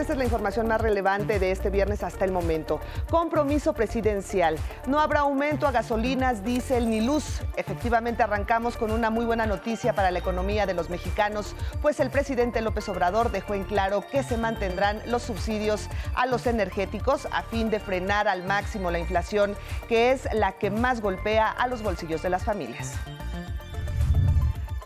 esta es la información más relevante de este viernes hasta el momento. Compromiso presidencial. No habrá aumento a gasolinas, diésel ni luz. Efectivamente arrancamos con una muy buena noticia para la economía de los mexicanos, pues el presidente López Obrador dejó en claro que se mantendrán los subsidios a los energéticos a fin de frenar al máximo la inflación, que es la que más golpea a los bolsillos de las familias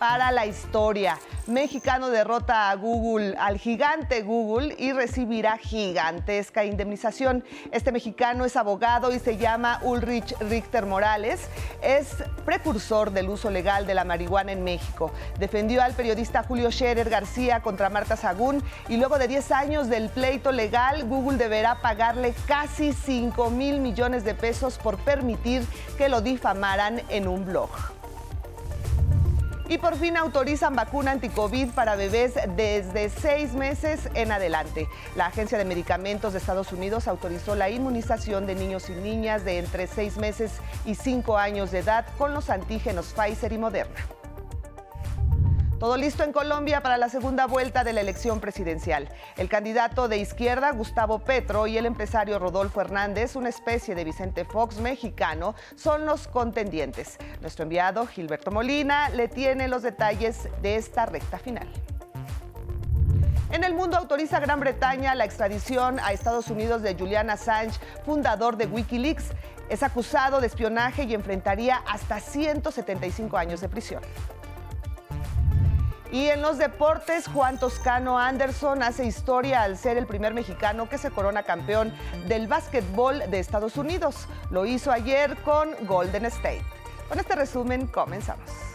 para la historia. Mexicano derrota a Google, al gigante Google, y recibirá gigantesca indemnización. Este mexicano es abogado y se llama Ulrich Richter Morales. Es precursor del uso legal de la marihuana en México. Defendió al periodista Julio Scherer García contra Marta Sagún y luego de 10 años del pleito legal, Google deberá pagarle casi 5 mil millones de pesos por permitir que lo difamaran en un blog. Y por fin autorizan vacuna anticovid para bebés desde seis meses en adelante. La Agencia de Medicamentos de Estados Unidos autorizó la inmunización de niños y niñas de entre seis meses y cinco años de edad con los antígenos Pfizer y Moderna. Todo listo en Colombia para la segunda vuelta de la elección presidencial. El candidato de izquierda, Gustavo Petro, y el empresario Rodolfo Hernández, una especie de Vicente Fox mexicano, son los contendientes. Nuestro enviado, Gilberto Molina, le tiene los detalles de esta recta final. En el mundo autoriza Gran Bretaña la extradición a Estados Unidos de Julian Assange, fundador de Wikileaks. Es acusado de espionaje y enfrentaría hasta 175 años de prisión. Y en los deportes, Juan Toscano Anderson hace historia al ser el primer mexicano que se corona campeón del básquetbol de Estados Unidos. Lo hizo ayer con Golden State. Con este resumen comenzamos.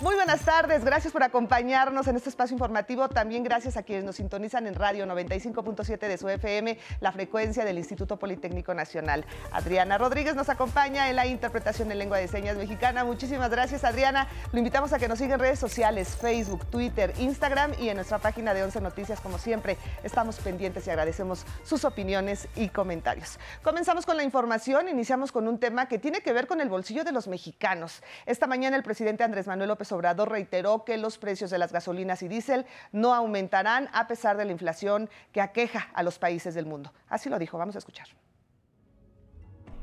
Muy buenas tardes, gracias por acompañarnos en este espacio informativo. También gracias a quienes nos sintonizan en radio 95.7 de su FM, la frecuencia del Instituto Politécnico Nacional. Adriana Rodríguez nos acompaña en la interpretación en lengua de señas mexicana. Muchísimas gracias, Adriana. Lo invitamos a que nos siga en redes sociales, Facebook, Twitter, Instagram y en nuestra página de 11 Noticias. Como siempre, estamos pendientes y agradecemos sus opiniones y comentarios. Comenzamos con la información. Iniciamos con un tema que tiene que ver con el bolsillo de los mexicanos. Esta mañana el presidente Andrés Manuel López Obrador reiteró que los precios de las gasolinas y diésel no aumentarán a pesar de la inflación que aqueja a los países del mundo. Así lo dijo, vamos a escuchar.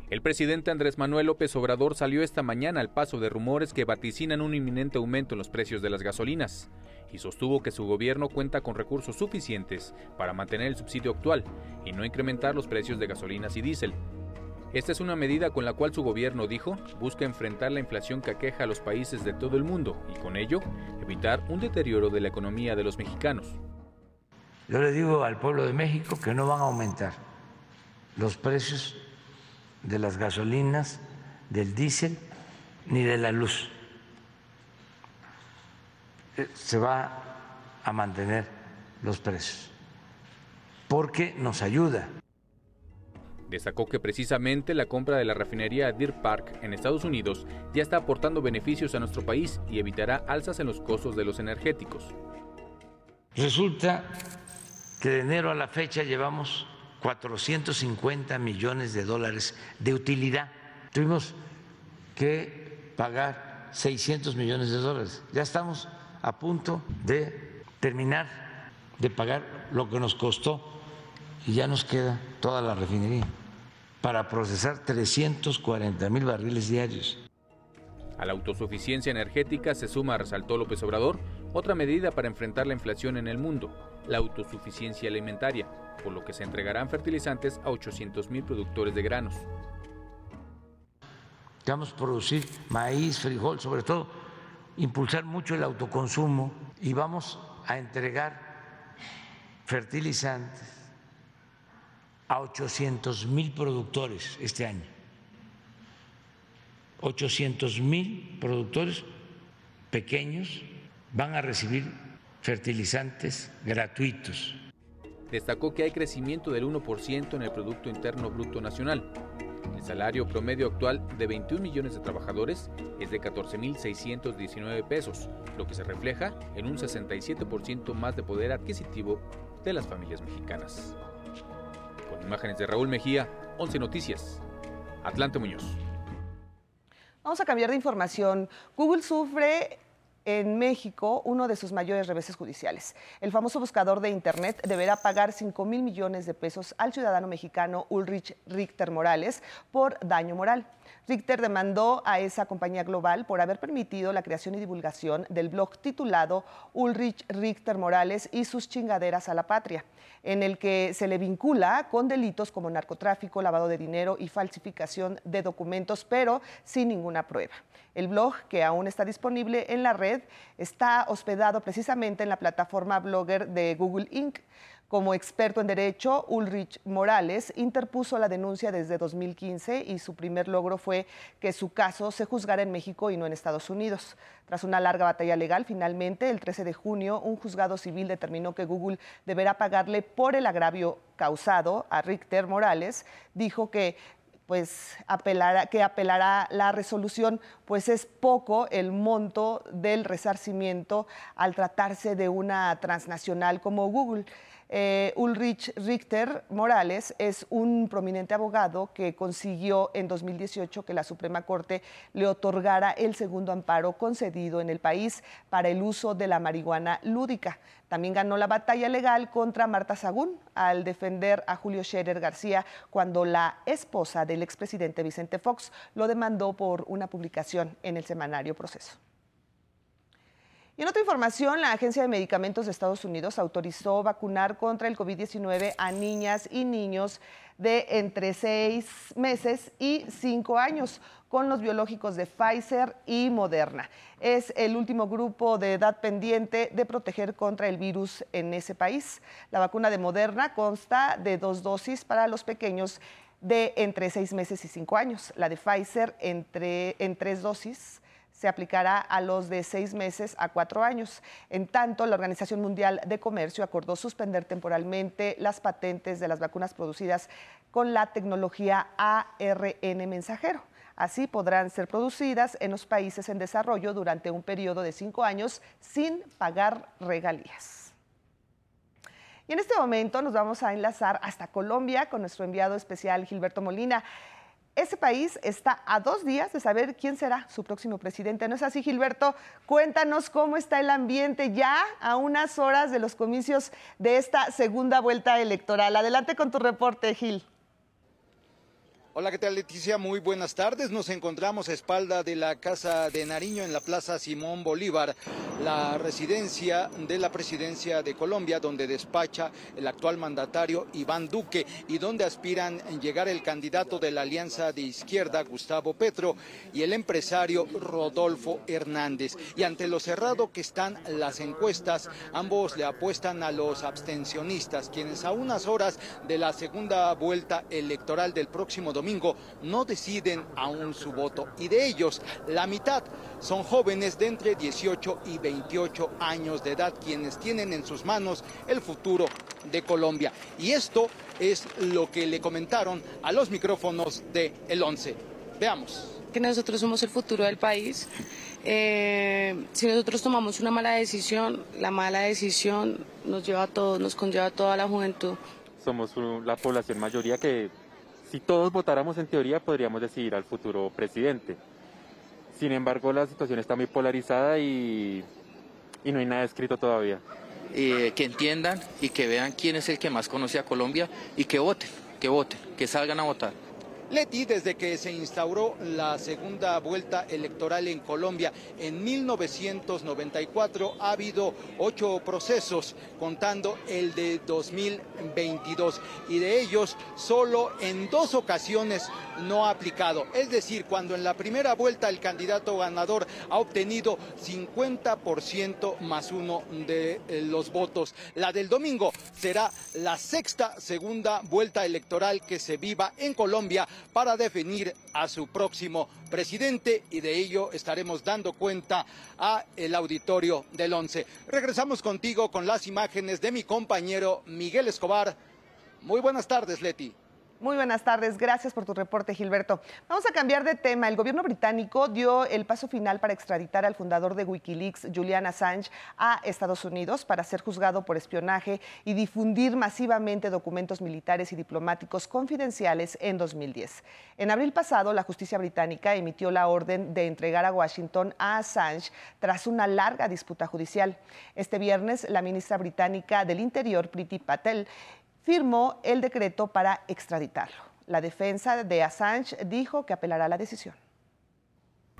El presidente Andrés Manuel López Obrador salió esta mañana al paso de rumores que vaticinan un inminente aumento en los precios de las gasolinas y sostuvo que su gobierno cuenta con recursos suficientes para mantener el subsidio actual y no incrementar los precios de gasolinas y diésel, esta es una medida con la cual su gobierno dijo busca enfrentar la inflación que aqueja a los países de todo el mundo y con ello evitar un deterioro de la economía de los mexicanos. Yo le digo al pueblo de México que no van a aumentar los precios de las gasolinas, del diésel ni de la luz. Eh, se va a mantener los precios porque nos ayuda. Destacó que precisamente la compra de la refinería Deer Park en Estados Unidos ya está aportando beneficios a nuestro país y evitará alzas en los costos de los energéticos. Resulta que de enero a la fecha llevamos 450 millones de dólares de utilidad. Tuvimos que pagar 600 millones de dólares. Ya estamos a punto de terminar de pagar lo que nos costó y ya nos queda toda la refinería para procesar 340 mil barriles diarios. A la autosuficiencia energética se suma, resaltó López Obrador, otra medida para enfrentar la inflación en el mundo, la autosuficiencia alimentaria, por lo que se entregarán fertilizantes a 800 mil productores de granos. Vamos a producir maíz, frijol, sobre todo, impulsar mucho el autoconsumo y vamos a entregar fertilizantes a 800 mil productores este año. 800 mil productores pequeños van a recibir fertilizantes gratuitos. Destacó que hay crecimiento del 1% en el Producto Interno Bruto Nacional. El salario promedio actual de 21 millones de trabajadores es de 14.619 pesos, lo que se refleja en un 67% más de poder adquisitivo de las familias mexicanas. Imágenes de Raúl Mejía, 11 Noticias. Atlante Muñoz. Vamos a cambiar de información. Google sufre en México uno de sus mayores reveses judiciales. El famoso buscador de Internet deberá pagar 5 mil millones de pesos al ciudadano mexicano Ulrich Richter Morales por daño moral. Richter demandó a esa compañía global por haber permitido la creación y divulgación del blog titulado Ulrich Richter Morales y sus chingaderas a la patria, en el que se le vincula con delitos como narcotráfico, lavado de dinero y falsificación de documentos, pero sin ninguna prueba. El blog, que aún está disponible en la red, está hospedado precisamente en la plataforma blogger de Google Inc. Como experto en derecho, Ulrich Morales interpuso la denuncia desde 2015 y su primer logro fue que su caso se juzgara en México y no en Estados Unidos. Tras una larga batalla legal, finalmente, el 13 de junio, un juzgado civil determinó que Google deberá pagarle por el agravio causado a Richter Morales. Dijo que pues apelará, que apelará la resolución, pues es poco el monto del resarcimiento al tratarse de una transnacional como Google. Eh, Ulrich Richter Morales es un prominente abogado que consiguió en 2018 que la Suprema Corte le otorgara el segundo amparo concedido en el país para el uso de la marihuana lúdica. También ganó la batalla legal contra Marta Sagún al defender a Julio Scherer García cuando la esposa del expresidente Vicente Fox lo demandó por una publicación en el semanario Proceso. Y en otra información, la Agencia de Medicamentos de Estados Unidos autorizó vacunar contra el COVID-19 a niñas y niños de entre seis meses y cinco años con los biológicos de Pfizer y Moderna. Es el último grupo de edad pendiente de proteger contra el virus en ese país. La vacuna de Moderna consta de dos dosis para los pequeños de entre seis meses y cinco años. La de Pfizer entre, en tres dosis se aplicará a los de seis meses a cuatro años. En tanto, la Organización Mundial de Comercio acordó suspender temporalmente las patentes de las vacunas producidas con la tecnología ARN mensajero. Así podrán ser producidas en los países en desarrollo durante un periodo de cinco años sin pagar regalías. Y en este momento nos vamos a enlazar hasta Colombia con nuestro enviado especial Gilberto Molina. Ese país está a dos días de saber quién será su próximo presidente. ¿No es así, Gilberto? Cuéntanos cómo está el ambiente ya a unas horas de los comicios de esta segunda vuelta electoral. Adelante con tu reporte, Gil. Hola, ¿qué tal Leticia? Muy buenas tardes. Nos encontramos a espalda de la Casa de Nariño en la Plaza Simón Bolívar, la residencia de la presidencia de Colombia, donde despacha el actual mandatario Iván Duque y donde aspiran llegar el candidato de la Alianza de Izquierda, Gustavo Petro, y el empresario Rodolfo Hernández. Y ante lo cerrado que están las encuestas, ambos le apuestan a los abstencionistas, quienes a unas horas de la segunda vuelta electoral del próximo domingo no deciden aún su voto y de ellos la mitad son jóvenes de entre 18 y 28 años de edad quienes tienen en sus manos el futuro de Colombia. Y esto es lo que le comentaron a los micrófonos de El 11. Veamos. Que nosotros somos el futuro del país. Eh, si nosotros tomamos una mala decisión, la mala decisión nos lleva a todos, nos conlleva a toda la juventud. Somos la población mayoría que si todos votáramos en teoría podríamos decidir al futuro presidente. Sin embargo, la situación está muy polarizada y, y no hay nada escrito todavía. Eh, que entiendan y que vean quién es el que más conoce a Colombia y que voten, que voten, que salgan a votar. Leti, desde que se instauró la segunda vuelta electoral en Colombia en 1994, ha habido ocho procesos, contando el de 2022, y de ellos solo en dos ocasiones no ha aplicado. Es decir, cuando en la primera vuelta el candidato ganador ha obtenido 50% más uno de eh, los votos. La del domingo será la sexta segunda vuelta electoral que se viva en Colombia para definir a su próximo presidente y de ello estaremos dando cuenta a el auditorio del 11. Regresamos contigo con las imágenes de mi compañero Miguel Escobar. Muy buenas tardes, Leti. Muy buenas tardes, gracias por tu reporte, Gilberto. Vamos a cambiar de tema. El gobierno británico dio el paso final para extraditar al fundador de Wikileaks, Julian Assange, a Estados Unidos para ser juzgado por espionaje y difundir masivamente documentos militares y diplomáticos confidenciales en 2010. En abril pasado, la justicia británica emitió la orden de entregar a Washington a Assange tras una larga disputa judicial. Este viernes, la ministra británica del Interior, Priti Patel, firmó el decreto para extraditarlo. La defensa de Assange dijo que apelará a la decisión.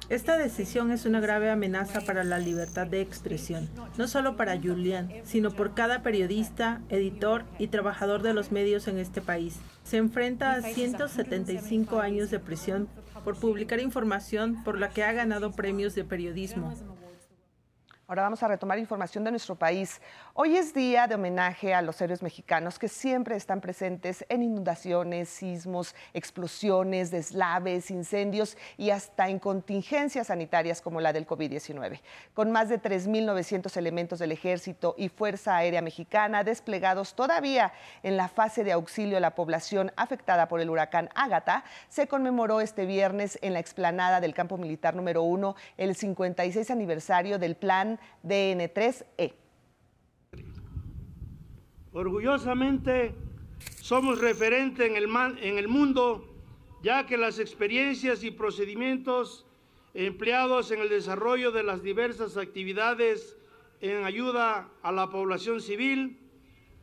Esta decisión es una grave amenaza para la libertad de expresión, no solo para Julian, sino por cada periodista, editor y trabajador de los medios en este país. Se enfrenta a 175 años de prisión por publicar información por la que ha ganado premios de periodismo. Ahora vamos a retomar información de nuestro país. Hoy es día de homenaje a los héroes mexicanos que siempre están presentes en inundaciones, sismos, explosiones, deslaves, incendios y hasta en contingencias sanitarias como la del COVID-19. Con más de 3.900 elementos del Ejército y Fuerza Aérea Mexicana desplegados todavía en la fase de auxilio a la población afectada por el huracán Ágata, se conmemoró este viernes en la explanada del Campo Militar número 1 el 56 aniversario del Plan DN3E. Orgullosamente somos referente en el, en el mundo, ya que las experiencias y procedimientos empleados en el desarrollo de las diversas actividades en ayuda a la población civil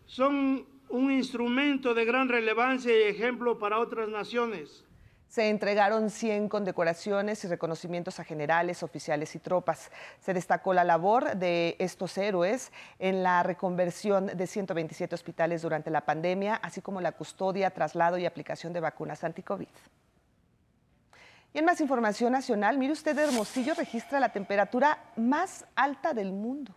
son un instrumento de gran relevancia y ejemplo para otras naciones. Se entregaron 100 condecoraciones y reconocimientos a generales, oficiales y tropas. Se destacó la labor de estos héroes en la reconversión de 127 hospitales durante la pandemia, así como la custodia, traslado y aplicación de vacunas anti-COVID. Y en más información nacional, mire usted, Hermosillo registra la temperatura más alta del mundo.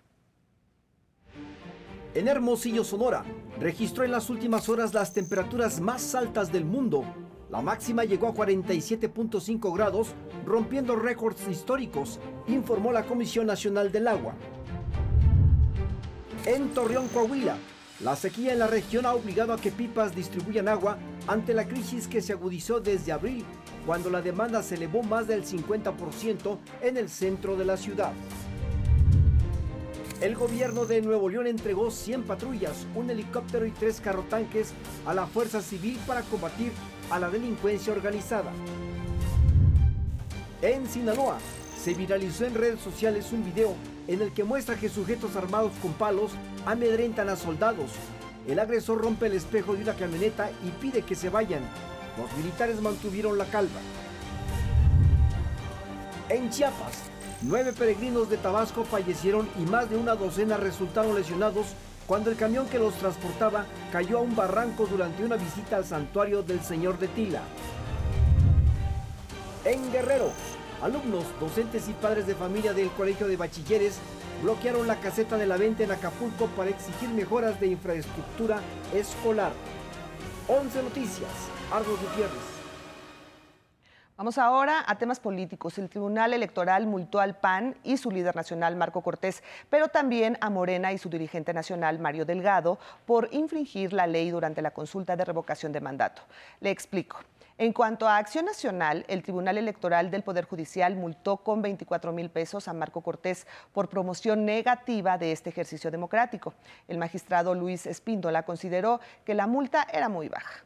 En Hermosillo, Sonora, registró en las últimas horas las temperaturas más altas del mundo la máxima llegó a 47.5 grados, rompiendo récords históricos, informó la Comisión Nacional del Agua. En Torreón, Coahuila, la sequía en la región ha obligado a que pipas distribuyan agua ante la crisis que se agudizó desde abril, cuando la demanda se elevó más del 50% en el centro de la ciudad. El gobierno de Nuevo León entregó 100 patrullas, un helicóptero y tres carrotanques a la Fuerza Civil para combatir a la delincuencia organizada. En Sinaloa, se viralizó en redes sociales un video en el que muestra que sujetos armados con palos amedrentan a soldados. El agresor rompe el espejo de una camioneta y pide que se vayan. Los militares mantuvieron la calma. En Chiapas, nueve peregrinos de Tabasco fallecieron y más de una docena resultaron lesionados cuando el camión que los transportaba cayó a un barranco durante una visita al santuario del Señor de Tila. En Guerrero, alumnos, docentes y padres de familia del Colegio de Bachilleres bloquearon la caseta de la venta en Acapulco para exigir mejoras de infraestructura escolar. 11 Noticias, Argos Gutiérrez. Vamos ahora a temas políticos. El Tribunal Electoral multó al PAN y su líder nacional, Marco Cortés, pero también a Morena y su dirigente nacional, Mario Delgado, por infringir la ley durante la consulta de revocación de mandato. Le explico. En cuanto a Acción Nacional, el Tribunal Electoral del Poder Judicial multó con 24 mil pesos a Marco Cortés por promoción negativa de este ejercicio democrático. El magistrado Luis Espíndola consideró que la multa era muy baja.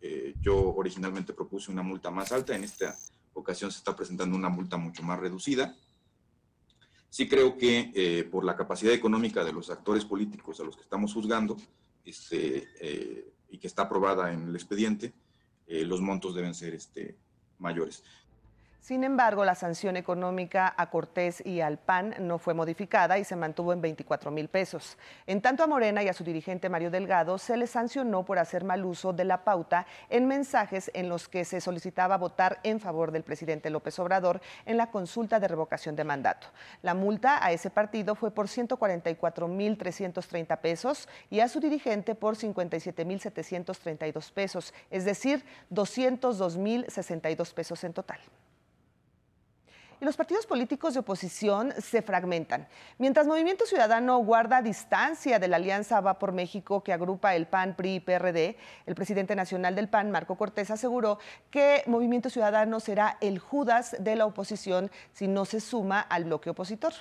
Eh, yo originalmente propuse una multa más alta, en esta ocasión se está presentando una multa mucho más reducida. Sí creo que eh, por la capacidad económica de los actores políticos a los que estamos juzgando este, eh, y que está aprobada en el expediente, los montos deben ser este, mayores. Sin embargo, la sanción económica a Cortés y al PAN no fue modificada y se mantuvo en 24 mil pesos. En tanto a Morena y a su dirigente Mario Delgado se les sancionó por hacer mal uso de la pauta en mensajes en los que se solicitaba votar en favor del presidente López Obrador en la consulta de revocación de mandato. La multa a ese partido fue por 144 mil 330 pesos y a su dirigente por 57 mil 732 pesos, es decir, 202 mil 62 pesos en total. Y los partidos políticos de oposición se fragmentan. Mientras Movimiento Ciudadano guarda distancia de la alianza Va por México que agrupa el PAN, PRI y PRD, el presidente nacional del PAN, Marco Cortés, aseguró que Movimiento Ciudadano será el Judas de la oposición si no se suma al bloque opositor.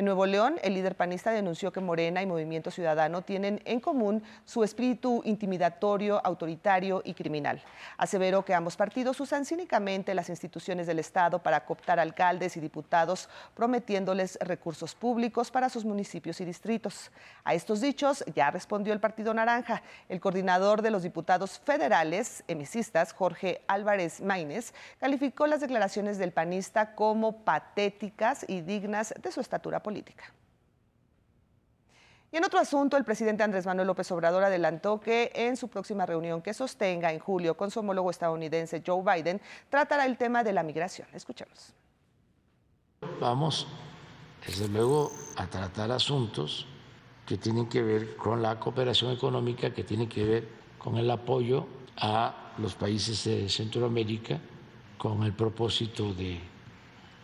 En Nuevo León, el líder panista denunció que Morena y Movimiento Ciudadano tienen en común su espíritu intimidatorio, autoritario y criminal. Aseveró que ambos partidos usan cínicamente las instituciones del Estado para cooptar alcaldes y diputados, prometiéndoles recursos públicos para sus municipios y distritos. A estos dichos ya respondió el Partido Naranja. El coordinador de los diputados federales, emicistas, Jorge Álvarez Maínez, calificó las declaraciones del panista como patéticas y dignas de su estatura política. Y en otro asunto, el presidente Andrés Manuel López Obrador adelantó que en su próxima reunión que sostenga en julio con su homólogo estadounidense Joe Biden, tratará el tema de la migración. Escuchemos. Vamos, desde luego, a tratar asuntos que tienen que ver con la cooperación económica, que tienen que ver con el apoyo a los países de Centroamérica, con el propósito de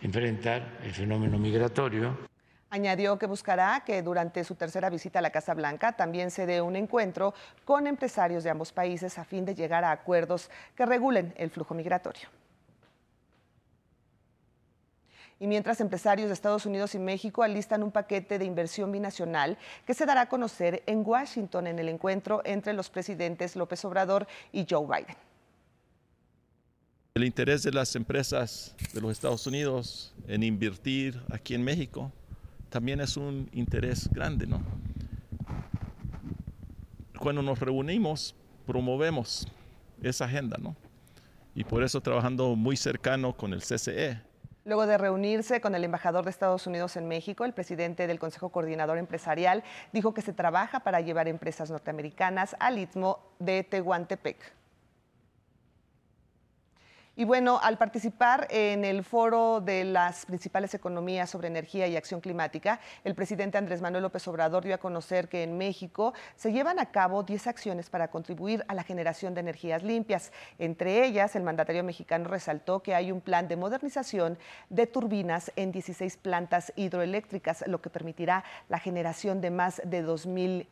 enfrentar el fenómeno migratorio. Añadió que buscará que durante su tercera visita a la Casa Blanca también se dé un encuentro con empresarios de ambos países a fin de llegar a acuerdos que regulen el flujo migratorio. Y mientras empresarios de Estados Unidos y México alistan un paquete de inversión binacional que se dará a conocer en Washington en el encuentro entre los presidentes López Obrador y Joe Biden. El interés de las empresas de los Estados Unidos en invertir aquí en México también es un interés grande, ¿no? Cuando nos reunimos, promovemos esa agenda, ¿no? Y por eso trabajando muy cercano con el CCE. Luego de reunirse con el embajador de Estados Unidos en México, el presidente del Consejo Coordinador Empresarial dijo que se trabaja para llevar empresas norteamericanas al istmo de Tehuantepec. Y bueno, al participar en el foro de las principales economías sobre energía y acción climática, el presidente Andrés Manuel López Obrador dio a conocer que en México se llevan a cabo 10 acciones para contribuir a la generación de energías limpias. Entre ellas, el mandatario mexicano resaltó que hay un plan de modernización de turbinas en 16 plantas hidroeléctricas, lo que permitirá la generación de más de 2.000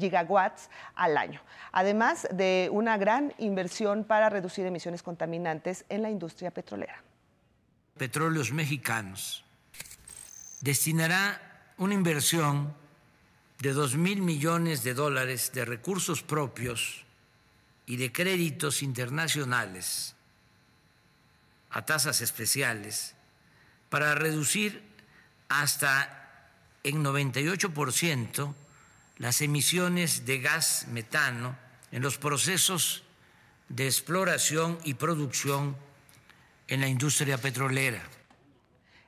gigawatts al año. Además de una gran inversión para reducir emisiones contaminantes en la industria petrolera. Petróleos Mexicanos destinará una inversión de 2 mil millones de dólares de recursos propios y de créditos internacionales a tasas especiales para reducir hasta en 98% las emisiones de gas metano en los procesos de exploración y producción en la industria petrolera.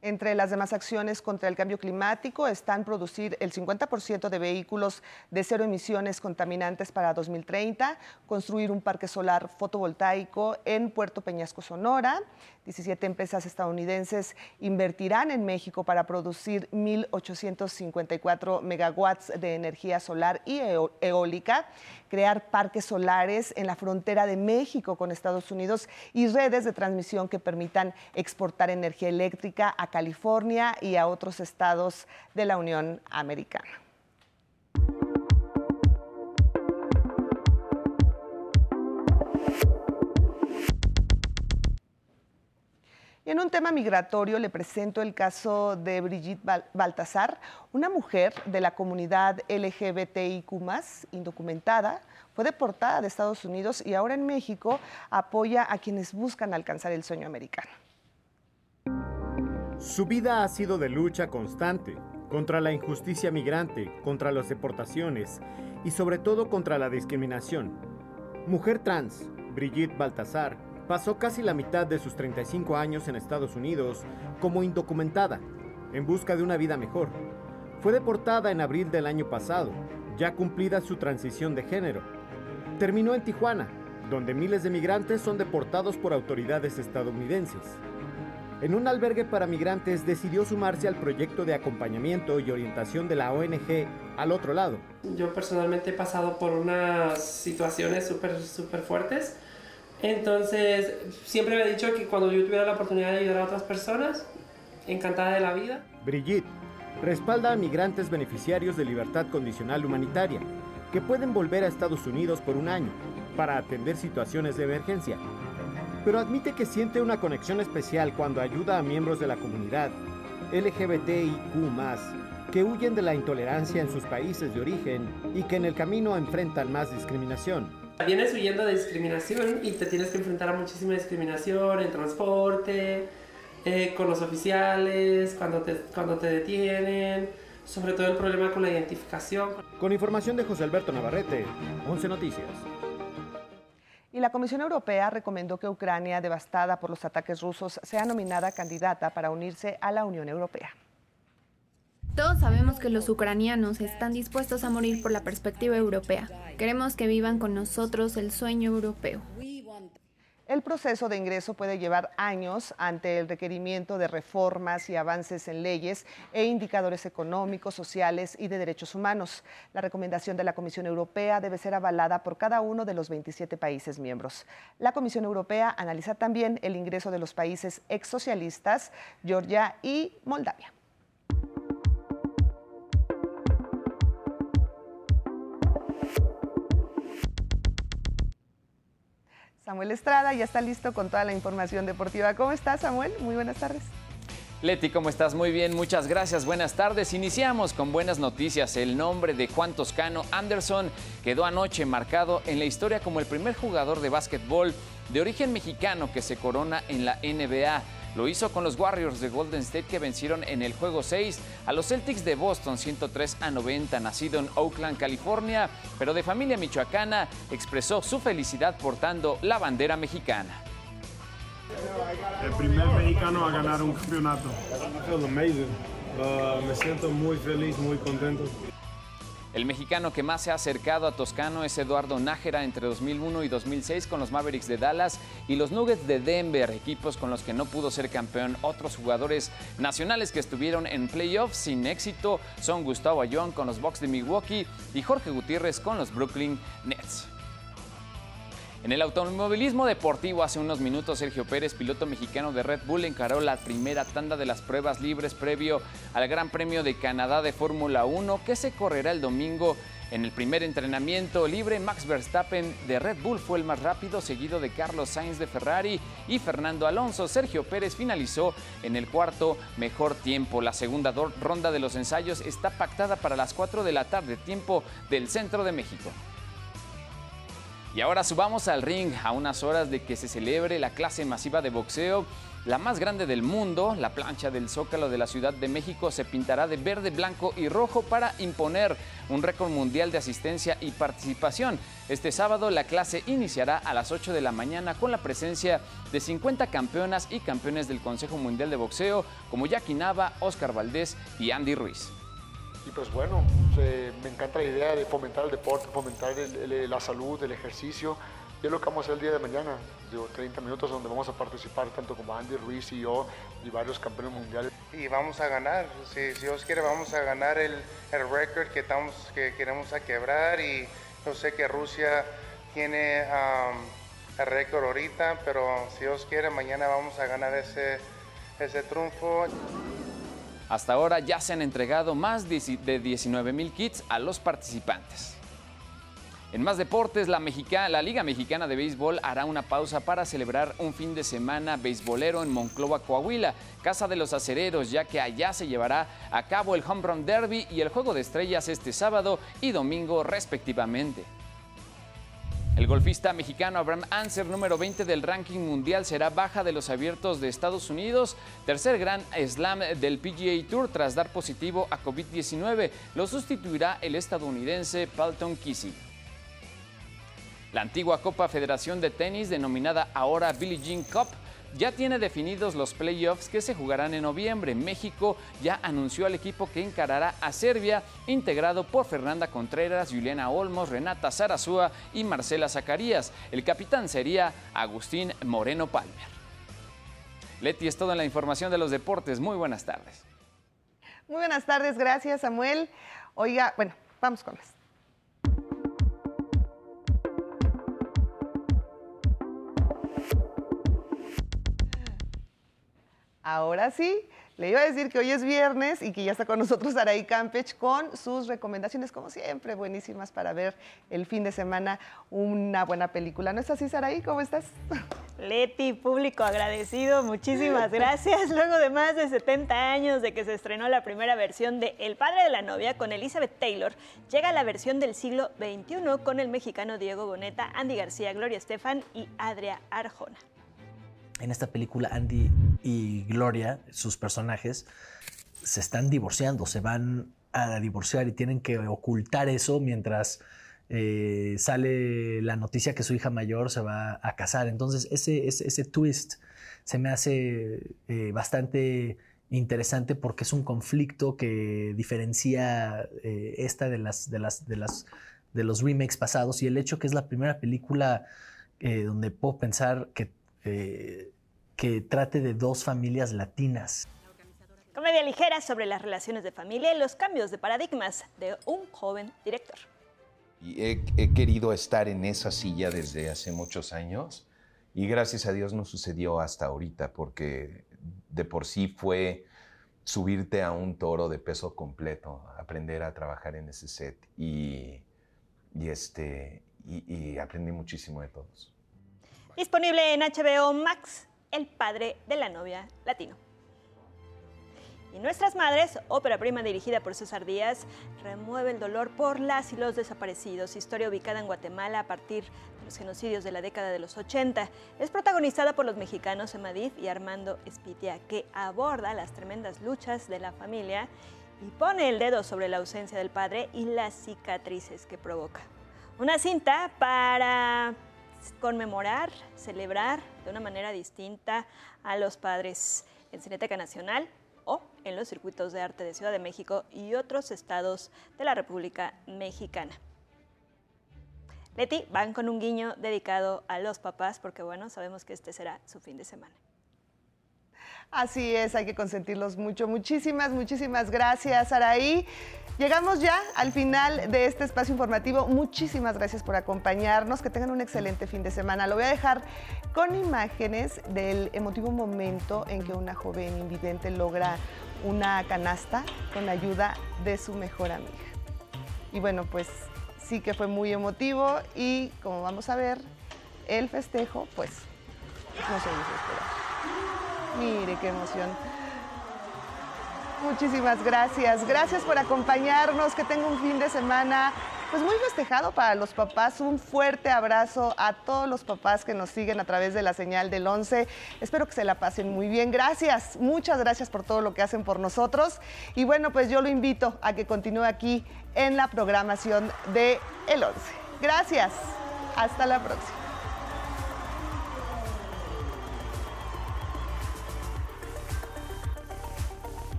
Entre las demás acciones contra el cambio climático están producir el 50% de vehículos de cero emisiones contaminantes para 2030, construir un parque solar fotovoltaico en Puerto Peñasco, Sonora. 17 empresas estadounidenses invertirán en México para producir 1.854 megawatts de energía solar y eólica, crear parques solares en la frontera de México con Estados Unidos y redes de transmisión que permitan exportar energía eléctrica a California y a otros estados de la Unión Americana. En un tema migratorio le presento el caso de Brigitte Baltasar, una mujer de la comunidad LGBTIQ, indocumentada, fue deportada de Estados Unidos y ahora en México apoya a quienes buscan alcanzar el sueño americano. Su vida ha sido de lucha constante contra la injusticia migrante, contra las deportaciones y sobre todo contra la discriminación. Mujer trans, Brigitte Baltasar, pasó casi la mitad de sus 35 años en Estados Unidos como indocumentada, en busca de una vida mejor. Fue deportada en abril del año pasado, ya cumplida su transición de género. Terminó en Tijuana, donde miles de migrantes son deportados por autoridades estadounidenses. En un albergue para migrantes decidió sumarse al proyecto de acompañamiento y orientación de la ONG al otro lado. Yo personalmente he pasado por unas situaciones súper, súper fuertes. Entonces, siempre me he dicho que cuando yo tuviera la oportunidad de ayudar a otras personas, encantada de la vida. Brigitte respalda a migrantes beneficiarios de libertad condicional humanitaria que pueden volver a Estados Unidos por un año para atender situaciones de emergencia. Pero admite que siente una conexión especial cuando ayuda a miembros de la comunidad LGBTIQ que huyen de la intolerancia en sus países de origen y que en el camino enfrentan más discriminación. Vienes huyendo de discriminación y te tienes que enfrentar a muchísima discriminación en transporte, eh, con los oficiales, cuando te, cuando te detienen, sobre todo el problema con la identificación. Con información de José Alberto Navarrete, 11 Noticias. Y la Comisión Europea recomendó que Ucrania, devastada por los ataques rusos, sea nominada candidata para unirse a la Unión Europea. Todos sabemos que los ucranianos están dispuestos a morir por la perspectiva europea. Queremos que vivan con nosotros el sueño europeo. El proceso de ingreso puede llevar años ante el requerimiento de reformas y avances en leyes e indicadores económicos, sociales y de derechos humanos. La recomendación de la Comisión Europea debe ser avalada por cada uno de los 27 países miembros. La Comisión Europea analiza también el ingreso de los países exsocialistas, Georgia y Moldavia. Samuel Estrada ya está listo con toda la información deportiva. ¿Cómo estás, Samuel? Muy buenas tardes. Leti, ¿cómo estás? Muy bien, muchas gracias. Buenas tardes. Iniciamos con buenas noticias. El nombre de Juan Toscano Anderson quedó anoche marcado en la historia como el primer jugador de básquetbol de origen mexicano que se corona en la NBA. Lo hizo con los Warriors de Golden State que vencieron en el juego 6 a los Celtics de Boston 103 a 90, nacido en Oakland, California, pero de familia michoacana, expresó su felicidad portando la bandera mexicana. El primer mexicano a ganar un campeonato. Uh, me siento muy feliz, muy contento. El mexicano que más se ha acercado a Toscano es Eduardo Nájera entre 2001 y 2006 con los Mavericks de Dallas y los Nuggets de Denver, equipos con los que no pudo ser campeón. Otros jugadores nacionales que estuvieron en playoffs sin éxito son Gustavo Ayón con los Bucks de Milwaukee y Jorge Gutiérrez con los Brooklyn Nets. En el automovilismo deportivo, hace unos minutos, Sergio Pérez, piloto mexicano de Red Bull, encaró la primera tanda de las pruebas libres previo al Gran Premio de Canadá de Fórmula 1, que se correrá el domingo. En el primer entrenamiento libre, Max Verstappen de Red Bull fue el más rápido, seguido de Carlos Sainz de Ferrari y Fernando Alonso. Sergio Pérez finalizó en el cuarto mejor tiempo. La segunda ronda de los ensayos está pactada para las 4 de la tarde, tiempo del centro de México. Y ahora subamos al ring a unas horas de que se celebre la clase masiva de boxeo. La más grande del mundo, la plancha del Zócalo de la Ciudad de México, se pintará de verde, blanco y rojo para imponer un récord mundial de asistencia y participación. Este sábado la clase iniciará a las 8 de la mañana con la presencia de 50 campeonas y campeones del Consejo Mundial de Boxeo como Jackie Nava, Oscar Valdés y Andy Ruiz. Y pues bueno, me encanta la idea de fomentar el deporte, fomentar la salud, el ejercicio. Y es lo que vamos a hacer el día de mañana, digo, 30 minutos donde vamos a participar tanto como Andy Ruiz y yo y varios campeones mundiales. Y vamos a ganar, si, Dios quiere vamos a ganar el, el récord que, que queremos quebrar y yo sé que Rusia tiene el récord ahorita, pero si Dios quiere mañana vamos a ganar ese, ese triunfo. Hasta ahora ya se han entregado más de 19 mil kits a los participantes. En más deportes, la, Liga Mexicana de Béisbol hará una pausa para celebrar un fin de semana beisbolero en Monclova, Coahuila, casa de los acereros, ya que allá se llevará a cabo el Home Run Derby y el Juego de Estrellas este sábado y domingo respectivamente. El golfista mexicano Abraham Anser, número 20 del ranking mundial, será baja de los abiertos de Estados Unidos, tercer gran slam del PGA Tour tras dar positivo a COVID-19. Lo sustituirá el estadounidense Palton Kissy. La antigua Copa Federación de Tenis, denominada ahora Billie Jean Cup, ya tiene definidos los playoffs que se jugarán en noviembre. México ya anunció al equipo que encarará a Serbia, integrado por Fernanda Contreras, Juliana Olmos, Renata Zarazúa y Marcela Zacarías. El capitán sería Agustín Moreno Palmer. Leti, es todo en la información de los deportes. Muy buenas tardes. Muy buenas tardes, gracias Samuel. Oiga, bueno, vamos con las Ahora sí, Le iba a decir que hoy es viernes y que ya está con nosotros Araí Campech con sus recomendaciones, como siempre, buenísimas para ver el fin de semana una buena película. ¿No es así, Saraí? ¿Cómo estás? Leti, público agradecido, muchísimas gracias. Luego de más de 70 años de que se estrenó la primera versión de El padre de la novia con Elizabeth Taylor, llega la versión del siglo XXI con el mexicano Diego Boneta, Andy García, Gloria Estefan y Adria Arjona en esta película Andy y Gloria, sus personajes, se están divorciando, se van a divorciar y tienen que ocultar eso mientras eh, sale la noticia que su hija mayor se va a casar. Entonces ese, ese, twist se me hace eh, bastante interesante porque es un conflicto que diferencia eh, esta de las, de las, de las de los remakes pasados y el hecho que es la primera película donde puedo pensar que eh, que trate de dos familias latinas. Comedia ligera sobre las relaciones de familia y los cambios de paradigmas de un joven director. Y he, querido estar en esa silla desde hace muchos años y gracias a Dios no sucedió hasta ahorita porque de por sí fue subirte a un toro de peso completo, aprender a trabajar en ese set y, este, y aprendí muchísimo de todos. Disponible en HBO Max, El padre de la novia latino. Y Nuestras Madres, ópera prima dirigida por César Díaz, remueve el dolor por las y los desaparecidos, historia ubicada en Guatemala a partir de los genocidios de la década de los 80. Es protagonizada por los mexicanos Emadif y Armando Espitia, que aborda las tremendas luchas de la familia y pone el dedo sobre la ausencia del padre y las cicatrices que provoca. Una cinta para conmemorar, celebrar de una manera distinta a los padres en Cineteca Nacional o en los circuitos de arte de Ciudad de México y otros estados de la República Mexicana. Leti, van con un guiño dedicado a los papás porque bueno, sabemos que este será su fin de semana. Así es, hay que consentirlos mucho. Muchísimas, muchísimas gracias, Araí. Llegamos ya al final de este espacio informativo. Muchísimas gracias por acompañarnos. Que tengan un excelente fin de semana. Lo voy a dejar con imágenes del emotivo momento en que una joven invidente logra una canasta con ayuda de su mejor amiga. Y bueno, pues sí que fue muy emotivo y como vamos a ver, el festejo, pues no se hizo. Mire qué emoción. Muchísimas gracias. Gracias por acompañarnos. Que tenga un fin de semana pues muy festejado para los papás. Un fuerte abrazo a todos los papás que nos siguen a través de la señal del 11. Espero que se la pasen muy bien. Gracias, muchas gracias por todo lo que hacen por nosotros. Y bueno, pues yo lo invito a que continúe aquí en la programación de El 11. Gracias. Hasta la próxima.